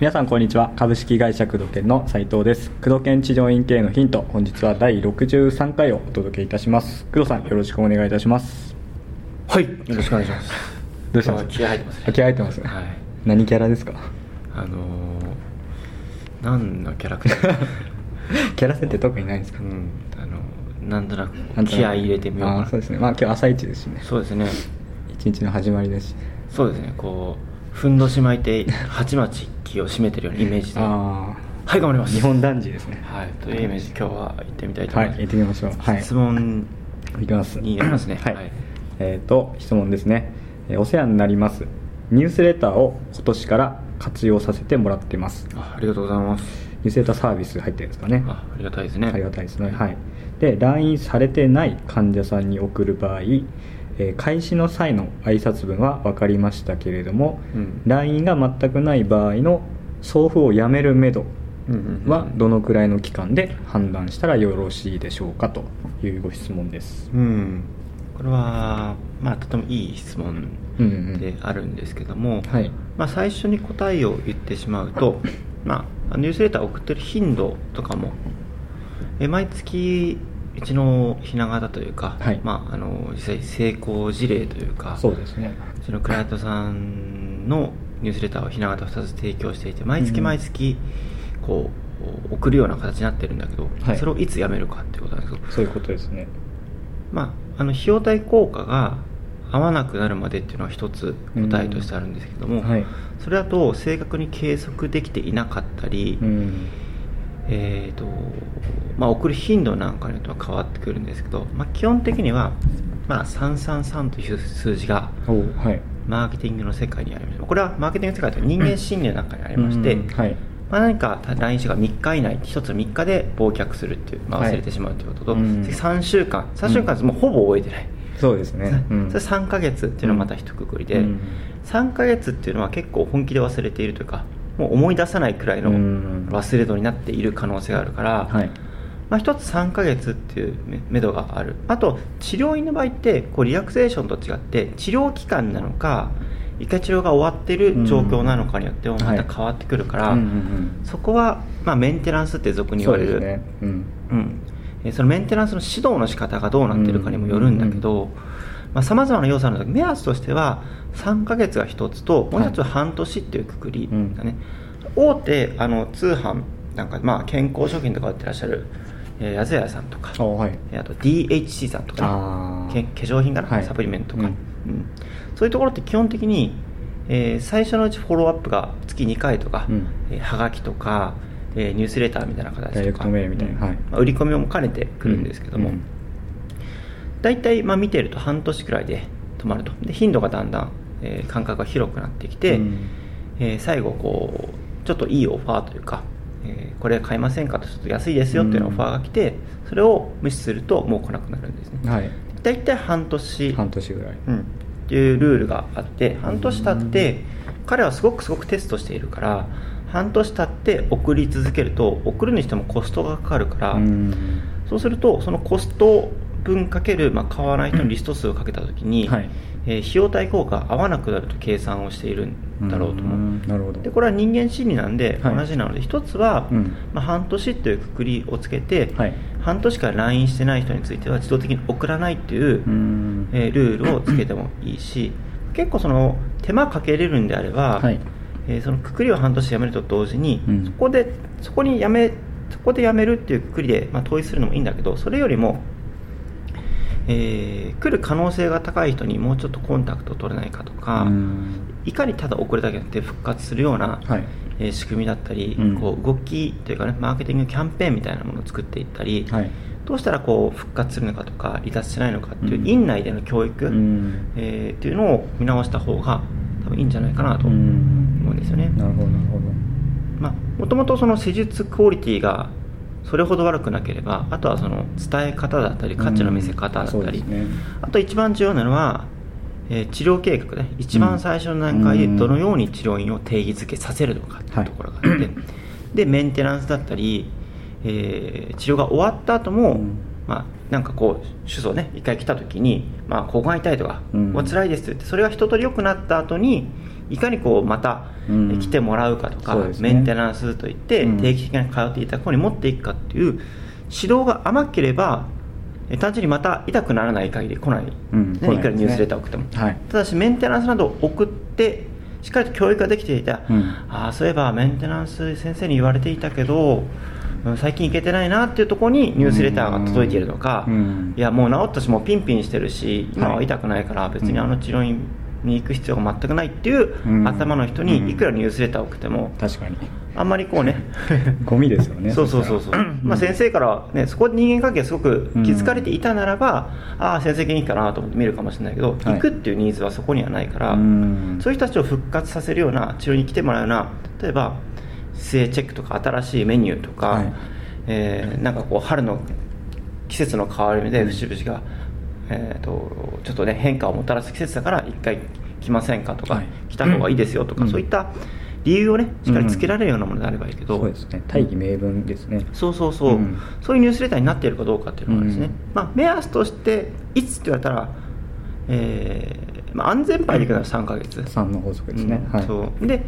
皆さんこんにちは。株式会社工藤研の斉藤です。工藤研治療院経営のヒント本日は第63回をお届けいたします。工藤さんよろしくお願いいたします。はい。よろしくお願いします。どうしたんですか気合入ってますね。気合入ってますね、はい。何キャラですか？あのー、何のキャラクターキャラ設定特にないんですか、うんなんとなく気合い入れてみようかな。そうですね。まあ今日朝一ですしね。そうですね。一日の始まりですし。そうですね。こうふんどし巻いて鉢巻きを締めてるようなイメージで。はあい頑張ります。あ日本男児ですね。はい。というイメージで今日は行ってみたいとはい思います、行ってみましょう。はい。質問いきます。になりますね。はい、はい。えっ、と質問ですね、えーお世話になります。ニュースレターを今年から活用させてもらってます。あありがとうございますニュースレターサービス入ってるんですかね。あありがたいですね。ありがたいですね。はい。で来院されてない患者さんに送る場合、えー開始の際の挨拶文は分かりましたけれども、うん。来院が全くない場合の送付をやめるめどうんうんうん。はどのくらいの期間で判断したらよろしいでしょうかというご質問です。うん。これはまあとてもいい質問うんうん。であるんですけども、はい。まあ、最初に答えを言ってしまうと、まあ、ニュースレターを送ってる頻度とかもえ毎月うちのひな形というか、はい。まあ、あの実際成功事例というかそうですね。うちのクライアントさんのニュースレターをひな形2つ提供していて毎月うん。毎月こう送るような形になってるんだけど、はい。それをいつやめるかっていうことなんですけど。そういうことですね。まあ、あの費用対効果が合わなくなるまでっていうのは一つ答えとしてあるんですけども、はい。それだと正確に計測できていなかったり、うん。えーとまあ、送る頻度なんかによっては変わってくるんですけど、まあ、基本的には、まあ、333という数字がマーケティングの世界にあります。これはマーケティングの世界というのは人間心理の中にありまして、うんはい。まあ、何か LINE 社が3日以内1つ3日で忘却するっていう、まあ、はい。忘れてしまうということと、うん。次3週間。3週間です。もうほぼ終えてない、そうですね、うん。それ3ヶ月っていうのはまた一括りで、うん。3ヶ月っていうのは結構本気で忘れているというかもう思い出さないくらいのうん。忘れ度になっている可能性があるから、はい。まあ、一つ3ヶ月っていうめめどがある。あと治療院の場合ってこうリラクゼーションと違って治療期間なのか一回治療が終わってる状況なのかによってもまた変わってくるから、そこは、まあ、メンテナンスって俗うんに言われる。そうんうん、えーそのメンテナンスの指導の仕方がどうなってるかにもよるんだけどさまざ、まな要素あるんだけど目安としては3ヶ月が一つともう一つは半年っていうくくりだね、大手あの通販なんか、まあ、健康食品とか売ってらっしゃる、えー、やずやさんとかあはい。えーあと DHC さんとか、あね、化粧品かな、はい。サプリメントとか、ううん。んそういうところって基本的に、えー最初のうちフォローアップが月2回とか、うん。えーはがきとか、えーニュースレターみたいな形とか。ダイレクトメールみたいな。うん。はい。まあ売り込みも兼ねてくるんですけども、うん。大体まあ見てると半年くらいで止まると。で頻度がだんだん、えー間隔が広くなってきて、うん。えー最後こうちょっといいオファーというか、えーこれ買いませんかとちょっと安いですよっていうオファーが来てそれを無視するともう来なくなるんですね。はい。大体半年。半年ぐらい。うん、っていうルールがあって半年経って彼はすごくすごくテストしているから半年経って送り続けると送るにしてもコストがかかるから、うん。そうするとそのコスト分かける、まあ、買わない人のリスト数をかけた時に、はい。えー費用対効果が合わなくなると計算をしているんだろうと思う、ん。なるほど。でこれは人間心理なんではい。同じなので、一つは、うん。まあ、半年というくくりをつけて、はい。半年から LINE してない人については自動的に送らないっていう、うん。えールールをつけてもいいし結構その手間かけれるんであれば、はいえーそのくくりを半年やめると同時に、うん。そこでそこにやめそこでやめるっていうくくりで、まあ、統一するのもいいんだけどそれよりも、えー来る可能性が高い人にもうちょっとコンタクトを取れないかとか、うん。いかにただ遅れだけじゃなくて復活するような、はい。えー仕組みだったり、うん。こう動きというかねマーケティングキャンペーンみたいなものを作っていったり、はい。どうしたらこう復活するのかとか離脱しないのかっていう、うん。院内での教育、うん。えーっていうのを見直した方が多分いいんじゃないかなとう思んうんですよね。なるほどなるほど。まあ、もともとその施術クオリティがそれほど悪くなければあとはその伝え方だったり価値の見せ方だったり、うんね。あと一番重要なのは、えー治療計画ね。一番最初の段階でどのように治療院を定義づけさせるのかっていうところがあって、でメンテナンスだったり、えー治療が終わった後も、うん。まあ、なんかこう手術をね一回来た時に、まあ、ここが痛いとか、うん、ここ辛いですって言ってそれが一通り良くなった後にいかにこうまた来てもらうかとか、うんね、メンテナンスといって定期的に通っていた子に持っていくかっていう指導が甘ければ単純にまた痛くならない限り来ない、うん。ね、いくらニュースレター送っても、はい、ただしメンテナンスなどを送ってしっかりと教育ができていた、うん、ああそういえばメンテナンス先生に言われていたけど最近行けてないなっていうところにニュースレターが届いているとか、うん、いやもう治ったしもうピンピンしてるし今は痛くないから別にあの治療院に行く必要が全くないっていう頭の人にいくらニュースレターを送っても確かに。あんまりこうね ゴミですよねそうそうそうそう、まあ、先生からねそこで人間関係すごく気づかれていたならば、うん、ああ先生元気かなと思って見るかもしれないけど、はい、行くっていうニーズはそこにはないから、うん、そういう人たちを復活させるような治療に来てもらうような例えば姿勢チェックとか新しいメニューとか、はい、えー、なんかこう春の季節の変わり目で節々が、えーと、ちょっとね変化をもたらす季節だから一回来ませんかとか、はい、来た方がいいですよとか、うん、そういった理由をねしっかりつけられるようなものであればいいけど、うん、そうですね。大義名分ですね、そうそうそう、うん、そういうニュースレターになっているかどうかっていうのはですね、まあ、目安としていつって言われたら、えーまあ、安全牌でいくのは3か月、3の法則ですね、はい、そう。で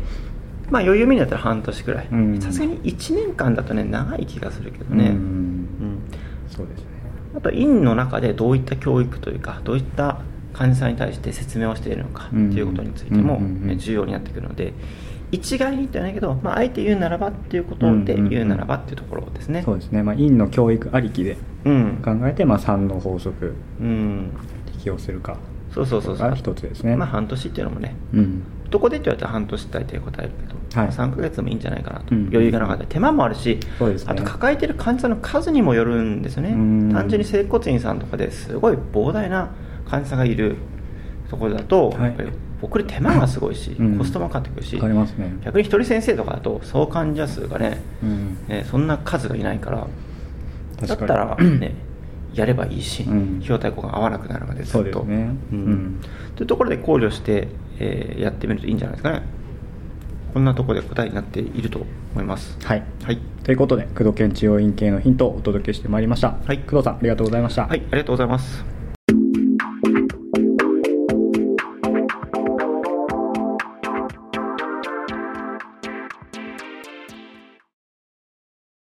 まあ余裕見になったら半年くらい。さすがに1年間だとね長い気がするけどね、うん、そうですね。あと院の中でどういった教育というかどういった患者さんに対して説明をしているのかということについても重要になってくるので、一概に言ってないけど、まあ、あえて言うならばっていうことで言うならばっていうところですね、そうですね、まあ、院の教育ありきで考えて、まあ、3の法則、うん、適用するか。そうそうそうそう。一つですね。まあ半年っていうのもね、うん、どこでって言われたら半年大体答えるけど、はい、3か月でもいいんじゃないかなと、うん、余裕がなかった。手間もあるし、ね、あと抱えてる患者さんの数にもよるんですよね。単純に整骨院さんとかですごい膨大な患者さんがいるところだと、はい、やっぱり送る手間がすごいし、うん、コストもかかってくるし、ね、逆に一人先生とかだと総患者数がね,、ねそんな数がいないから。だったらね やればいいし、うん、費用対効果が合わなくなるまでずっと。ねうん、というところで考慮して、えー、やってみるといいんじゃないですかね。こんなところで答えになっていると思います。はい。はい、ということで、工藤県治療院系のヒントをお届けしてまいりました。はい、工藤さん、ありがとうございました。はい、ありがとうございます。